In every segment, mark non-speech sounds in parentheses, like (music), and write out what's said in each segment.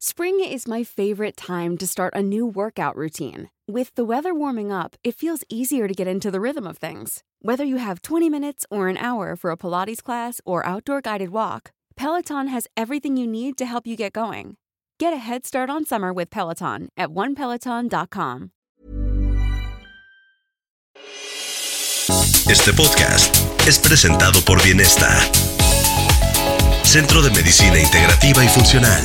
Spring is my favorite time to start a new workout routine. With the weather warming up, it feels easier to get into the rhythm of things. Whether you have 20 minutes or an hour for a Pilates class or outdoor guided walk, Peloton has everything you need to help you get going. Get a head start on summer with Peloton at onepeloton.com. Este podcast es presentado por Bienesta, Centro de Medicina Integrativa y Funcional.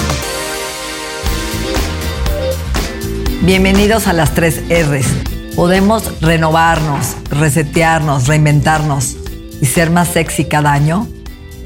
Bienvenidos a las tres R's. ¿Podemos renovarnos, resetearnos, reinventarnos y ser más sexy cada año?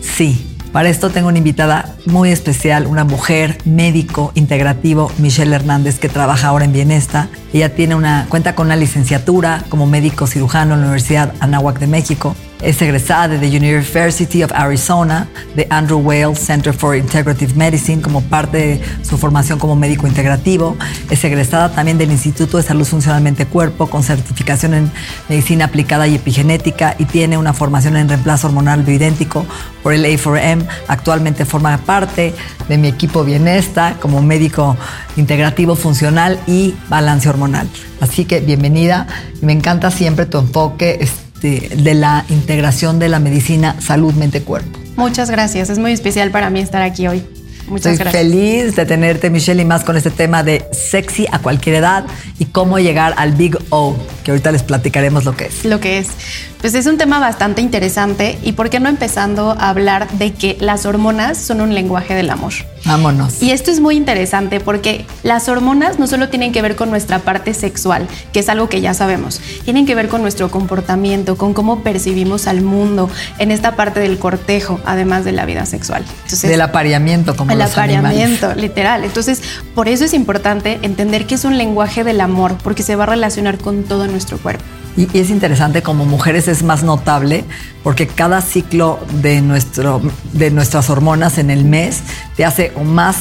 Sí. Para esto tengo una invitada muy especial, una mujer médico integrativo, Michelle Hernández, que trabaja ahora en Bienesta. Ella tiene una cuenta con una licenciatura como médico cirujano en la Universidad Anáhuac de México es egresada de the University of Arizona, de Andrew Wales Center for Integrative Medicine, como parte de su formación como médico integrativo. Es egresada también del Instituto de Salud Funcionalmente Cuerpo, con certificación en medicina aplicada y epigenética, y tiene una formación en reemplazo hormonal bioidéntico por el A4M. Actualmente forma parte de mi equipo Bienesta como médico integrativo funcional y balance hormonal. Así que bienvenida. Me encanta siempre tu enfoque de, la integración de la medicina salud-mente-cuerpo. Muchas gracias, es muy especial para mí estar aquí hoy. Muchas Estoy gracias. feliz de tenerte, Michelle, y más con este tema de sexy a cualquier edad y cómo llegar al Big O, que ahorita les platicaremos lo que es. Lo que es. Pues es un tema bastante interesante y por qué no empezando a hablar de que las hormonas son un lenguaje del amor. Vámonos. Y esto es muy interesante porque las hormonas no solo tienen que ver con nuestra parte sexual, que es algo que ya sabemos, tienen que ver con nuestro comportamiento, con cómo percibimos al mundo en esta parte del cortejo, además de la vida sexual. Entonces, del apareamiento, como el los apareamiento, animales. literal. Entonces, por eso es importante entender que es un lenguaje del amor, porque se va a relacionar con todo nuestro cuerpo. Y, y, es interesante, como mujeres es más notable porque cada ciclo de, nuestro, de nuestras hormonas en el mes te hace o más,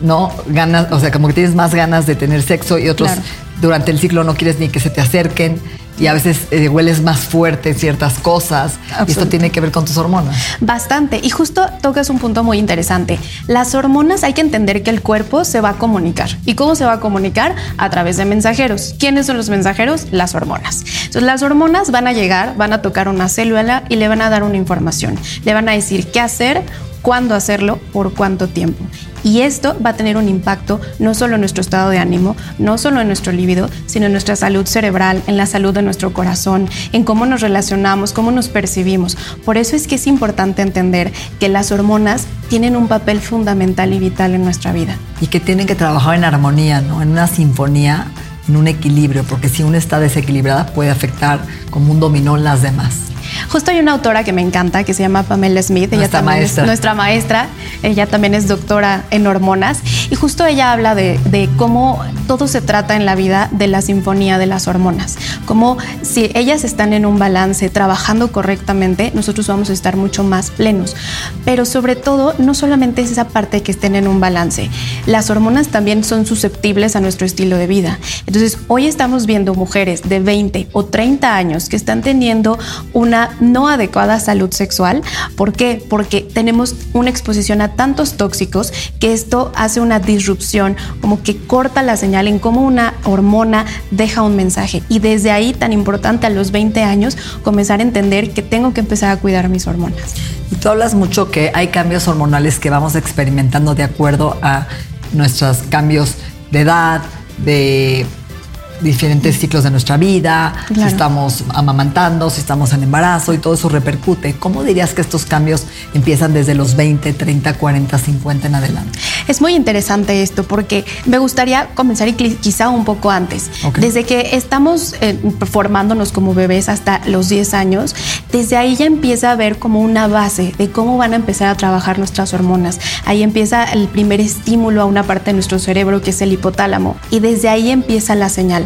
¿no? Ganas, o sea, como que tienes más ganas de tener sexo y otros Claro. durante el ciclo no quieres ni que se te acerquen y a veces eh, hueles más fuerte ciertas cosas. Y esto tiene que ver con tus hormonas. Bastante. Y justo tocas un punto muy interesante. Las hormonas hay que entender que el cuerpo se va a comunicar. ¿Y cómo se va a comunicar? A través de mensajeros. ¿Quiénes son los mensajeros? Las hormonas. Entonces las hormonas van a llegar, van a tocar una célula y le van a dar una información. Le van a decir qué hacer, cuándo hacerlo, por cuánto tiempo. Y esto va a tener un impacto no solo en nuestro estado de ánimo, no solo en nuestro líbido, sino en nuestra salud cerebral, en la salud de nuestro corazón, en cómo nos relacionamos, cómo nos percibimos. Por eso es que es importante entender que las hormonas tienen un papel fundamental y vital en nuestra vida. Y que tienen que trabajar en armonía, ¿no? En una sinfonía, en un equilibrio, porque si una está desequilibrada puede afectar como un dominó las demás. Justo hay una autora que me encanta que se llama Pamela Smith. Ella Nuestra también maestra. es nuestra maestra. Ella también es doctora en hormonas. Y justo ella habla de, de cómo todo se trata en la vida de la sinfonía de las hormonas. Como si ellas están en un balance, trabajando correctamente, nosotros vamos a estar mucho más plenos. Pero sobre todo, no solamente es esa parte que estén en un balance. Las hormonas también son susceptibles a nuestro estilo de vida. Entonces, hoy estamos viendo mujeres de 20 o 30 años que están teniendo una no adecuada salud sexual. ¿Por qué? Porque tenemos una exposición a tantos tóxicos que esto hace una disrupción, como que corta la señal en cómo una hormona deja un mensaje. Y desde ahí, tan importante a los 20 años, comenzar a entender que tengo que empezar a cuidar mis hormonas. Y tú hablas mucho que hay cambios hormonales que vamos experimentando de acuerdo a nuestros cambios de edad, de diferentes ciclos de nuestra vida, si estamos amamantando, si estamos en embarazo y todo eso repercute. ¿Cómo dirías que estos cambios empiezan desde los 20, 30, 40, 50 en adelante? Es muy interesante esto porque me gustaría comenzar y quizá un poco antes. Desde que estamos eh, formándonos como bebés hasta los 10 años, desde ahí ya empieza a ver como una base de cómo van a empezar a trabajar nuestras hormonas. Ahí empieza el primer estímulo a una parte de nuestro cerebro que es el hipotálamo y desde ahí empieza la señal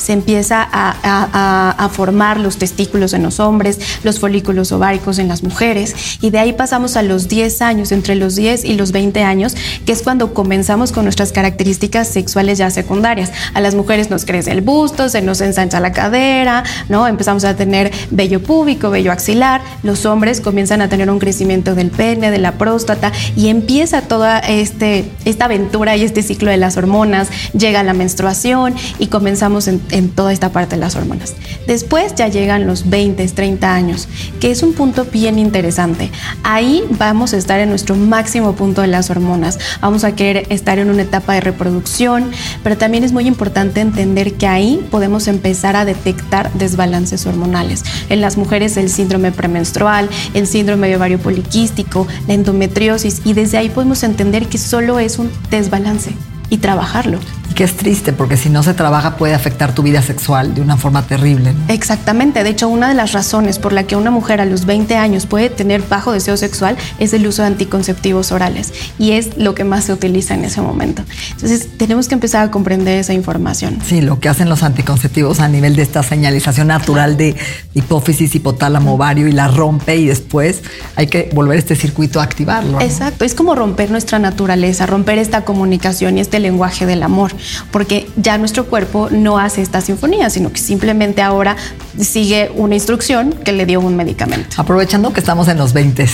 se empieza a, formar los testículos en los hombres, los folículos ováricos en las mujeres, y de ahí pasamos a los 10 años, entre los 10 y los 20 años, que es cuando comenzamos con nuestras características sexuales ya secundarias. A las mujeres nos crece el busto, se nos ensancha la cadera, ¿no? Empezamos a tener vello púbico, vello axilar, los hombres comienzan a tener un crecimiento del pene, de la próstata, y empieza toda este, esta aventura y este ciclo de las hormonas, llega la menstruación y comenzamos en, en toda esta parte de las hormonas. Después ya llegan los 20, 30 años, que es un punto bien interesante. Ahí vamos a estar en nuestro máximo punto de las hormonas. Vamos a querer estar en una etapa de reproducción, pero también es muy importante entender que ahí podemos empezar a detectar desbalances hormonales. En las mujeres el síndrome premenstrual, el síndrome de ovario poliquístico, la endometriosis y desde ahí podemos entender que solo es un desbalance y trabajarlo. Y que es triste porque si no se trabaja puede afectar tu vida sexual de una forma terrible. Exactamente. De hecho, una de las razones por la que una mujer a los 20 años puede tener bajo deseo sexual es el uso de anticonceptivos orales. Y es lo que más se utiliza en ese momento. Entonces, tenemos que empezar a comprender esa información. Sí, lo que hacen los anticonceptivos a nivel de esta señalización natural de hipófisis, hipotálamo, ovario y la rompe y después hay que volver este circuito a activarlo. Exacto. Es como romper nuestra naturaleza, romper esta comunicación y este lenguaje del amor porque ya nuestro cuerpo no hace esta sinfonía, sino que simplemente ahora sigue una instrucción que le dio un medicamento. Aprovechando que estamos en los 20,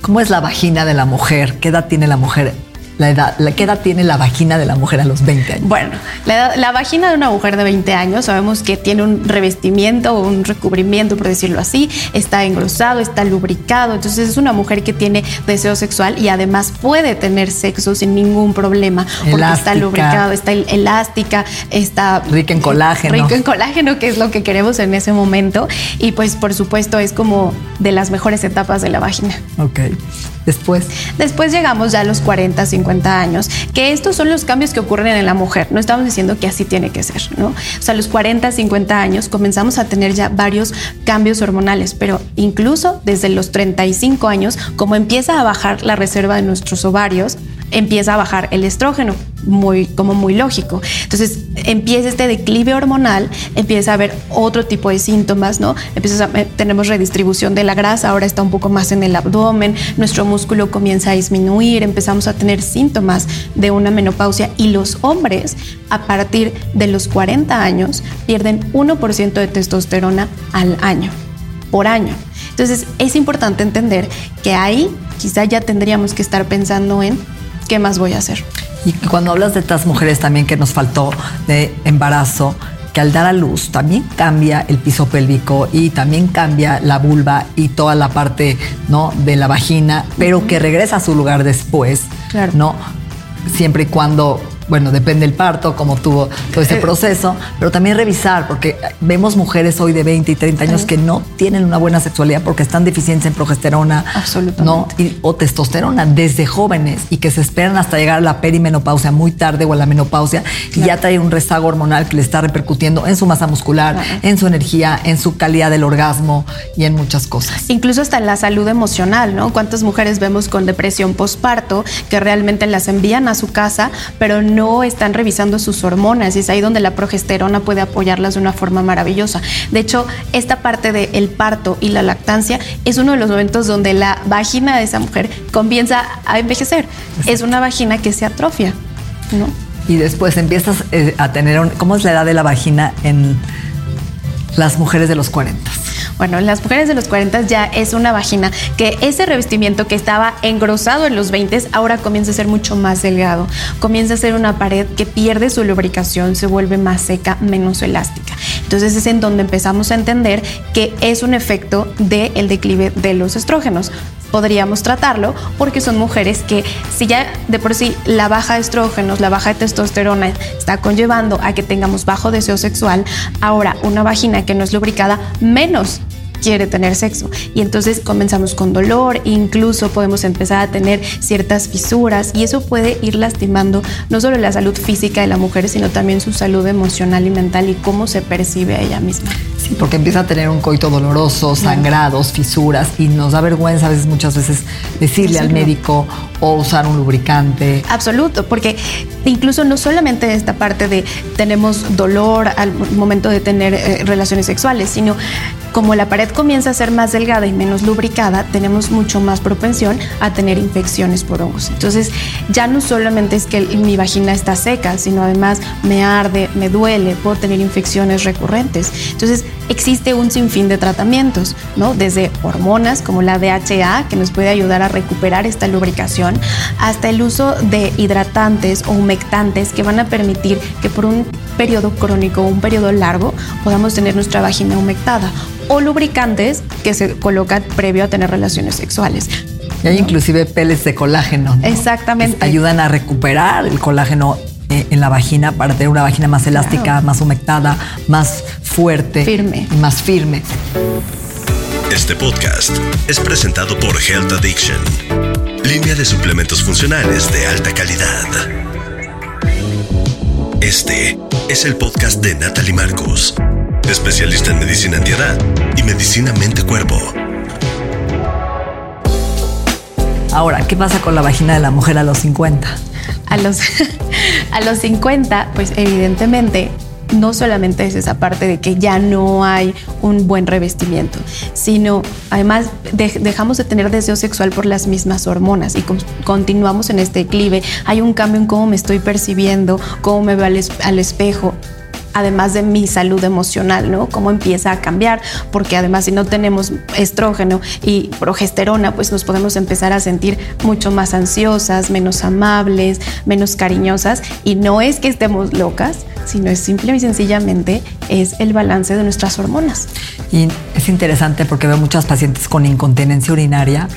¿cómo es la vagina de la mujer? ¿Qué edad tiene la mujer la edad, ¿qué edad tiene la vagina de la mujer a los 20 años? Bueno, la, vagina de una mujer de 20 años sabemos que tiene un revestimiento o un recubrimiento, por decirlo así, está engrosado, está lubricado, entonces es una mujer que tiene deseo sexual y además puede tener sexo sin ningún problema porque está lubricado, está elástica, está rica en colágeno. Rica en colágeno, que es lo que queremos en ese momento y pues por supuesto es como de las mejores etapas de la vagina. Ok. Después. Después llegamos ya a los 40, 50 años, que estos son los cambios que ocurren en la mujer. No estamos diciendo que así tiene que ser, ¿no? O sea, a los 40, 50 años comenzamos a tener ya varios cambios hormonales, pero incluso desde los 35 años, como empieza a bajar la reserva de nuestros ovarios, empieza a bajar el estrógeno, muy, como muy lógico. Entonces empieza este declive hormonal, empieza a haber otro tipo de síntomas, ¿no? Empieza a, tenemos redistribución de la grasa, ahora está un poco más en el abdomen, nuestro músculo comienza a disminuir, empezamos a tener síntomas de una menopausia y los hombres a partir de los 40 años pierden 1% de testosterona al año, por año. Entonces es importante entender que ahí quizá ya tendríamos que estar pensando en ¿qué más voy a hacer? Y cuando hablas de estas mujeres también que nos faltó de embarazo, que al dar a luz también cambia el piso pélvico y también cambia la vulva y toda la parte ¿no? de la vagina, pero que regresa a su lugar después, claro. ¿no? Siempre y cuando bueno, depende del parto, cómo tuvo todo ese eh, proceso, pero también revisar, porque vemos mujeres hoy de 20 y 30 años que no tienen una buena sexualidad porque están deficientes en progesterona ¿no? o testosterona desde jóvenes y que se esperan hasta llegar a la perimenopausia muy tarde o a la menopausia y ya trae un rezago hormonal que le está repercutiendo en su masa muscular, en su energía, en su calidad del orgasmo y en muchas cosas. Incluso hasta en la salud emocional, ¿no? ¿Cuántas mujeres vemos con depresión postparto que realmente las envían a su casa, pero no no están revisando sus hormonas y es ahí donde la progesterona puede apoyarlas de una forma maravillosa. De hecho, esta parte del parto y la lactancia es uno de los momentos donde la vagina de esa mujer comienza a envejecer. Es una vagina que se atrofia, ¿no? Y después empiezas eh, a tener, ¿cómo es la edad de la vagina en las mujeres de los 40? Bueno, en las mujeres de los 40 ya es una vagina que ese revestimiento que estaba engrosado en los 20 ahora comienza a ser mucho más delgado. Comienza a ser una pared que pierde su lubricación, se vuelve más seca, menos elástica. Entonces es en donde empezamos a entender que es un efecto del declive de los estrógenos podríamos tratarlo porque son mujeres que si ya de por sí la baja de estrógenos, la baja de testosterona está conllevando a que tengamos bajo deseo sexual, ahora una vagina que no es lubricada menos quiere tener sexo. Y entonces comenzamos con dolor, incluso podemos empezar a tener ciertas fisuras y eso puede ir lastimando no solo la salud física de la mujer, sino también su salud emocional y mental y cómo se percibe a ella misma. Sí, porque empieza a tener un coito doloroso, sangrados, fisuras y nos da vergüenza a veces, muchas veces decirle al médico o usar un lubricante. Absoluto, porque incluso no solamente esta parte de tenemos dolor al momento de tener eh, relaciones sexuales, sino como la pared comienza a ser más delgada y menos lubricada, tenemos mucho más propensión a tener infecciones por hongos. Entonces, ya no solamente es que mi vagina está seca, sino además me arde, me duele, puedo tener infecciones recurrentes. Entonces, existe un sinfín de tratamientos, ¿no? Desde hormonas como la DHA, que nos puede ayudar a recuperar esta lubricación, hasta el uso de hidratantes o humectantes que van a permitir que por un periodo crónico un periodo largo podamos tener nuestra vagina humectada o lubricantes que se colocan previo a tener relaciones sexuales. Y hay inclusive peles de colágeno. Exactamente. ayudan a recuperar el colágeno eh, en la vagina para tener una vagina más elástica, más humectada, más fuerte. Firme. Y más firme. Este podcast es presentado por Health Addiction, línea de suplementos funcionales de alta calidad. Este es el podcast de Natalie Marcos especialista en medicina antiedad y medicina mente-cuerpo. Ahora, ¿qué pasa con la vagina de la mujer a los 50? A los, (laughs) a los 50, pues evidentemente no solamente es esa parte de que ya no hay un buen revestimiento, sino además dejamos de tener deseo sexual por las mismas hormonas y continuamos en este declive. Hay un cambio en cómo me estoy percibiendo, cómo me veo al espejo además de mi salud emocional, ¿no? Cómo empieza a cambiar, porque además si no tenemos estrógeno y progesterona, pues nos podemos empezar a sentir mucho más ansiosas, menos amables, menos cariñosas, y no es que estemos locas, sino es simple y sencillamente es el balance de nuestras hormonas. Y es interesante porque veo muchas pacientes con incontinencia urinaria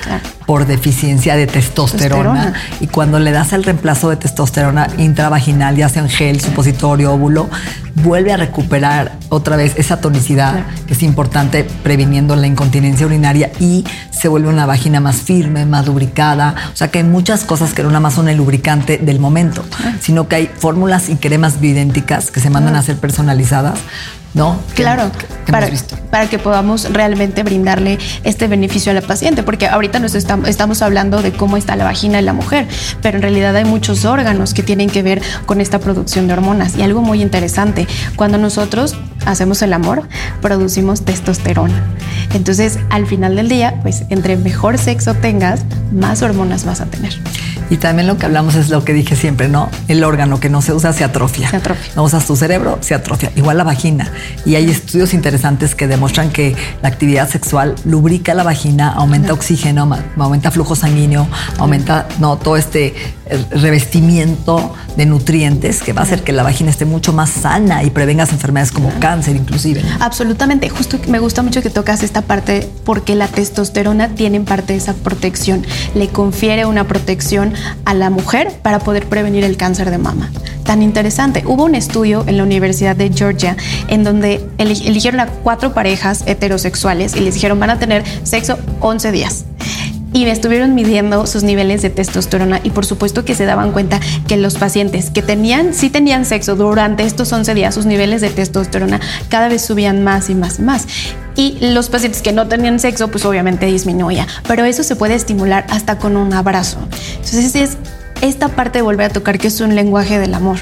por deficiencia de testosterona, y cuando le das el reemplazo de testosterona intravaginal, ya sea en gel, supositorio, óvulo, vuelve a recuperar otra vez esa tonicidad que es importante previniendo la incontinencia urinaria y se vuelve una vagina más firme, más lubricada. O sea que hay muchas cosas que no nada más son el lubricante del momento, sino que hay fórmulas y cremas bioidénticas que se mandan a ser personalizadas ¿no? Claro, para, para, que podamos realmente brindarle este beneficio a la paciente, porque ahorita nos estamos, estamos hablando de cómo está la vagina de la mujer, pero en realidad hay muchos órganos que tienen que ver con esta producción de hormonas. Y algo muy interesante, cuando nosotros hacemos el amor, producimos testosterona. Entonces, al final del día, pues entre mejor sexo tengas, más hormonas vas a tener. Y también lo que hablamos es lo que dije siempre, ¿no? El órgano que no se usa se atrofia. Se atrofia. No usas tu cerebro, se atrofia. Igual la vagina. Y hay estudios interesantes que demuestran que la actividad sexual lubrica la vagina, aumenta oxígeno, aumenta flujo sanguíneo, aumenta no, todo este eh, revestimiento de nutrientes que va a hacer que la vagina esté mucho más sana y prevengas enfermedades como cáncer inclusive. Absolutamente. Justo me gusta mucho que tocas esta parte porque la testosterona tiene en parte esa protección. Le confiere una protección a la mujer para poder prevenir el cáncer de mama. Tan interesante. Hubo un estudio en la Universidad de Georgia en donde eligieron a cuatro parejas heterosexuales y les dijeron van a tener sexo 11 días y me estuvieron midiendo sus niveles de testosterona y por supuesto que se daban cuenta que los pacientes que tenían, sí tenían sexo durante estos 11 días, sus niveles de testosterona cada vez subían más y más y más. Y los pacientes que no tenían sexo, pues obviamente disminuía. Pero eso se puede estimular hasta con un abrazo. Entonces es esta parte de volver a tocar que es un lenguaje del amor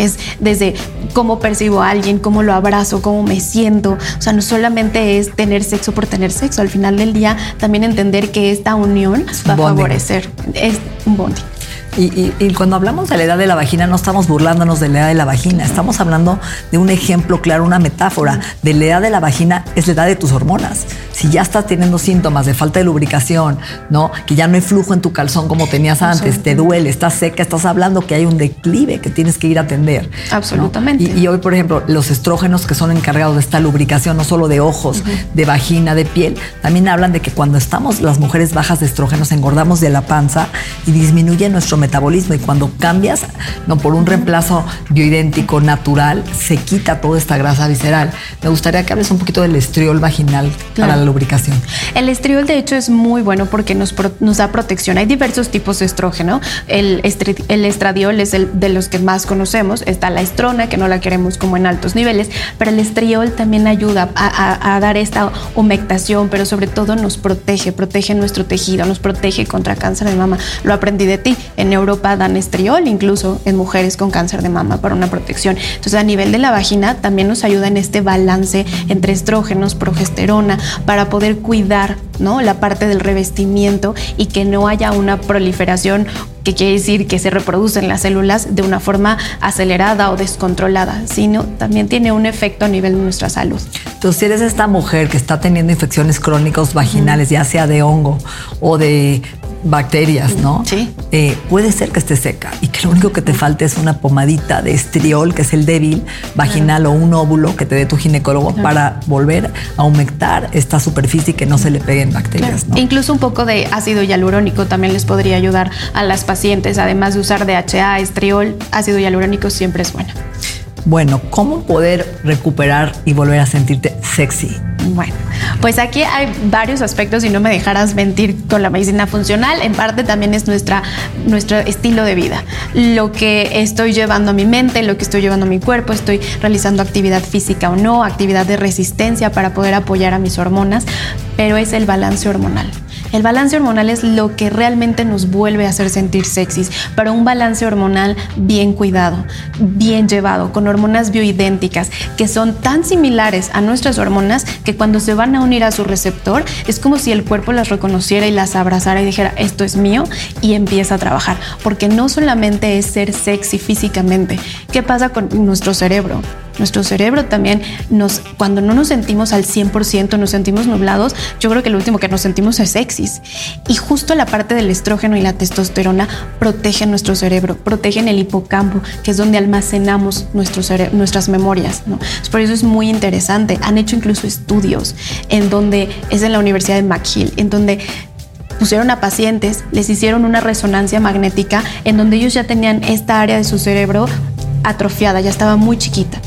es desde cómo percibo a alguien, cómo lo abrazo, cómo me siento. O sea, no solamente es tener sexo por tener sexo, al final del día también entender que esta unión va a favorecer. Es un bonding. Y, y, cuando hablamos de la edad de la vagina, no estamos burlándonos de la edad de la vagina, estamos hablando de un ejemplo claro, una metáfora. De la edad de la vagina es la edad de tus hormonas. Si ya estás teniendo síntomas de falta de lubricación, ¿no? Que ya no hay flujo en tu calzón como tenías antes, te duele, estás seca, estás hablando que hay un declive que tienes que ir a atender. Absolutamente. Y, hoy, por ejemplo, los estrógenos que son encargados de esta lubricación, no solo de ojos, de vagina, de piel, también hablan de que cuando estamos las mujeres bajas de estrógenos, engordamos de la panza y disminuye nuestro metabolismo y cuando cambias no por un reemplazo bioidéntico natural se quita toda esta grasa visceral. Me gustaría que hables un poquito del estriol vaginal para la lubricación. El estriol de hecho es muy bueno porque nos, nos da protección. Hay diversos tipos de estrógeno. El, el estradiol es el de los que más conocemos. Está la estrona que no la queremos como en altos niveles, pero el estriol también ayuda a, a dar esta humectación, pero sobre todo nos protege, protege nuestro tejido, nos protege contra cáncer de mama. Lo aprendí de ti. En Europa dan estriol incluso en mujeres con cáncer de mama para una protección. Entonces a nivel de la vagina también nos ayuda en este balance entre estrógenos, progesterona, para poder cuidar ¿no? la parte del revestimiento y que no haya una proliferación que quiere decir que se reproducen las células de una forma acelerada o descontrolada, sino también tiene un efecto a nivel de nuestra salud. Entonces, si eres esta mujer que está teniendo infecciones crónicas vaginales, ya sea de hongo o de bacterias, ¿no? Sí. Eh, puede ser que esté seca y que lo único que te falte es una pomadita de estriol, que es el débil vaginal o un óvulo que te dé tu ginecólogo para volver a humectar esta superficie y que no se le peguen bacterias. ¿no? Incluso un poco de ácido hialurónico también les podría ayudar a las pacientes, además de usar DHA, estriol, ácido hialurónico siempre es bueno. Bueno, ¿cómo poder recuperar y volver a sentirte sexy? Bueno, pues aquí hay varios aspectos y no me dejarás mentir con la medicina funcional. En parte también es nuestra, nuestro estilo de vida. Lo que estoy llevando a mi mente, lo que estoy llevando a mi cuerpo, estoy realizando actividad física o no, actividad de resistencia para poder apoyar a mis hormonas, pero es el balance hormonal. El balance hormonal es lo que realmente nos vuelve a hacer sentir sexys, pero un balance hormonal bien cuidado, bien llevado, con hormonas bioidénticas que son tan similares a nuestras hormonas que cuando se van a unir a su receptor es como si el cuerpo las reconociera y las abrazara y dijera esto es mío y empieza a trabajar, porque no solamente es ser sexy físicamente, ¿qué pasa con nuestro cerebro? Nuestro cerebro también nos, cuando no nos sentimos al 100%, nos sentimos nublados, yo creo que lo último que nos sentimos es sexys. Y justo la parte del estrógeno y la testosterona protegen nuestro cerebro, protegen el hipocampo, que es donde almacenamos nuestro nuestras memorias. Por eso es muy interesante. Han hecho incluso estudios en donde es en la Universidad de McGill, en donde pusieron a pacientes, les hicieron una resonancia magnética en donde ellos ya tenían esta área de su cerebro atrofiada, ya estaba muy chiquita.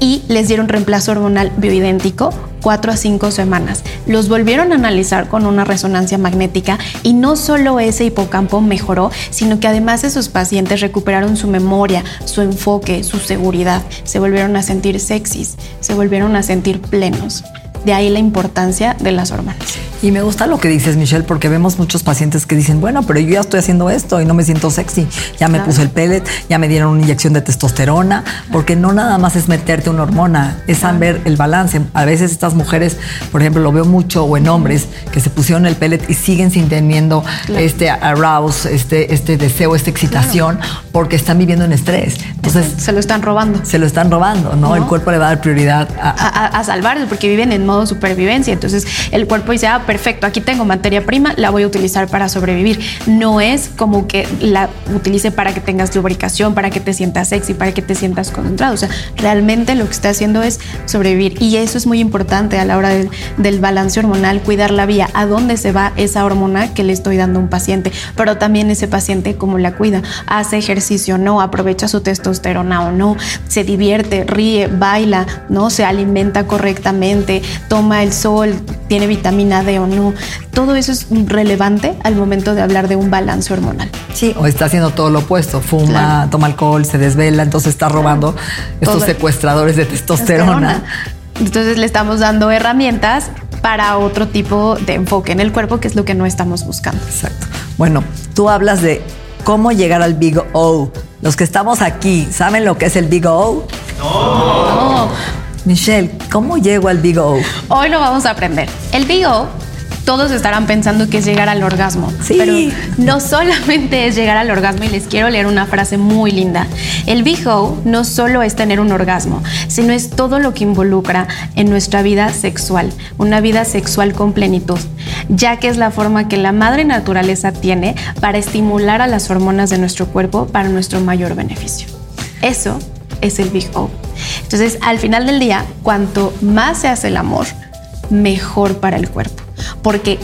Y les dieron reemplazo hormonal bioidéntico cuatro a cinco semanas. Los volvieron a analizar con una resonancia magnética y no solo ese hipocampo mejoró, sino que además esos pacientes recuperaron su memoria, su enfoque, su seguridad. Se volvieron a sentir sexys, se volvieron a sentir plenos. De ahí la importancia de las hormonas. Y me gusta lo que dices, Michelle, porque vemos muchos pacientes que dicen, bueno, pero yo ya estoy haciendo esto y no me siento sexy. Ya me puse el pellet, ya me dieron una inyección de testosterona, porque no nada más es meterte una hormona, es saber el balance. A veces estas mujeres, por ejemplo, lo veo mucho, o en hombres, que se pusieron el pellet y siguen sin teniendo este arouse, este, este deseo, esta excitación, porque están viviendo en estrés. Entonces, se lo están robando. Se lo están robando, ¿no? El cuerpo le va a dar prioridad a, a, a salvarlo, porque viven en modo supervivencia. Entonces, el cuerpo dice, ah, perfecto, aquí tengo materia prima, la voy a utilizar para sobrevivir. No es como que la utilice para que tengas lubricación, para que te sientas sexy, para que te sientas concentrado. O sea, realmente lo que está haciendo es sobrevivir. Y eso es muy importante a la hora del, balance hormonal, cuidar la vía, a dónde se va esa hormona que le estoy dando a un paciente, pero también ese paciente cómo la cuida, hace ejercicio o no, aprovecha su testosterona o no, se divierte, ríe, baila, no, se alimenta correctamente, toma el sol, tiene vitamina D o no. Todo eso es relevante al momento de hablar de un balance hormonal. Sí, o está haciendo todo lo opuesto, fuma, toma alcohol, se desvela, entonces está robando estos secuestradores de testosterona. Entonces le estamos dando herramientas para otro tipo de enfoque en el cuerpo, que es lo que no estamos buscando. Exacto. Bueno, tú hablas de cómo llegar al Big O. Los que estamos aquí, ¿saben lo que es el Big O? No. Michelle, ¿cómo llego al Big O? Hoy lo vamos a aprender. El Big O todos estarán pensando que es llegar al orgasmo. Sí. Pero no solamente es llegar al orgasmo y les quiero leer una frase muy linda. El BIHO no solo es tener un orgasmo, sino es todo lo que involucra en nuestra vida sexual, una vida sexual con plenitud, ya que es la forma que la madre naturaleza tiene para estimular a las hormonas de nuestro cuerpo para nuestro mayor beneficio. Eso es el Big O. Entonces, al final del día, cuanto más se hace el amor, mejor para el cuerpo, porque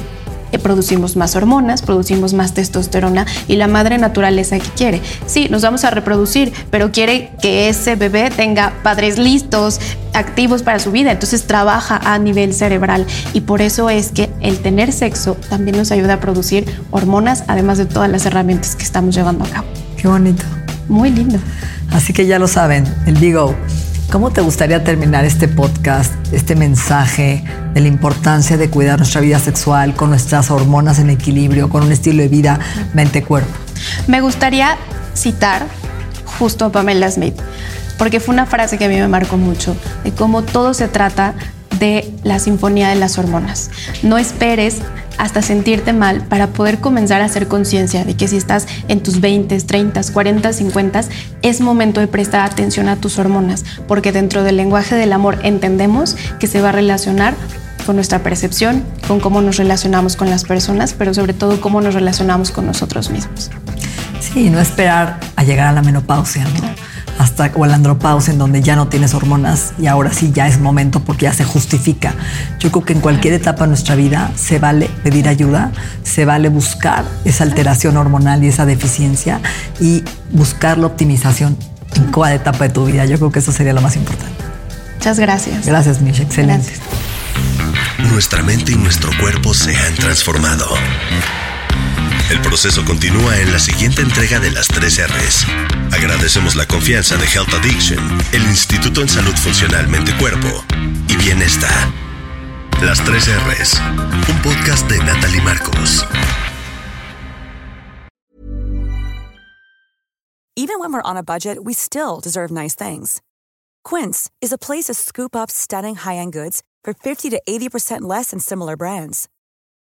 eh, producimos más hormonas, producimos más testosterona y la madre naturaleza que quiere. Sí, nos vamos a reproducir, pero quiere que ese bebé tenga padres listos, activos para su vida, entonces trabaja a nivel cerebral y por eso es que el tener sexo también nos ayuda a producir hormonas, además de todas las herramientas que estamos llevando a cabo. Qué bonito. Muy lindo. Así que ya lo saben, el Big O. ¿Cómo te gustaría terminar este podcast, este mensaje de la importancia de cuidar nuestra vida sexual con nuestras hormonas en equilibrio, con un estilo de vida mente-cuerpo? Me gustaría citar justo a Pamela Smith, porque fue una frase que a mí me marcó mucho, de cómo todo se trata de la sinfonía de las hormonas. No esperes hasta sentirte mal para poder comenzar a hacer conciencia de que si estás en tus 20, 30, 40, 50, es momento de prestar atención a tus hormonas, porque dentro del lenguaje del amor entendemos que se va a relacionar con nuestra percepción, con cómo nos relacionamos con las personas, pero sobre todo cómo nos relacionamos con nosotros mismos. Sí, no esperar a llegar a la menopausia, ¿no? Hasta o la andropausia en donde ya no tienes hormonas y ahora sí ya es momento porque ya se justifica. Yo creo que en cualquier etapa de nuestra vida se vale pedir ayuda, se vale buscar esa alteración hormonal y esa deficiencia y buscar la optimización en cada etapa de tu vida. Yo creo que eso sería lo más importante. Muchas gracias. Gracias, Mish. Excelente. Gracias. Nuestra mente y nuestro cuerpo se han transformado. El proceso continúa en la siguiente entrega de las 3 R's. Agradecemos la confianza de Health Addiction, el Instituto en Salud Funcional Mente Cuerpo y Bienestar. Las 3 R's, un podcast de Natalie Marcos. Even when we're on a budget, we still deserve nice things. Quince is a place to scoop up stunning high-end goods for 50 to 80% less than similar brands.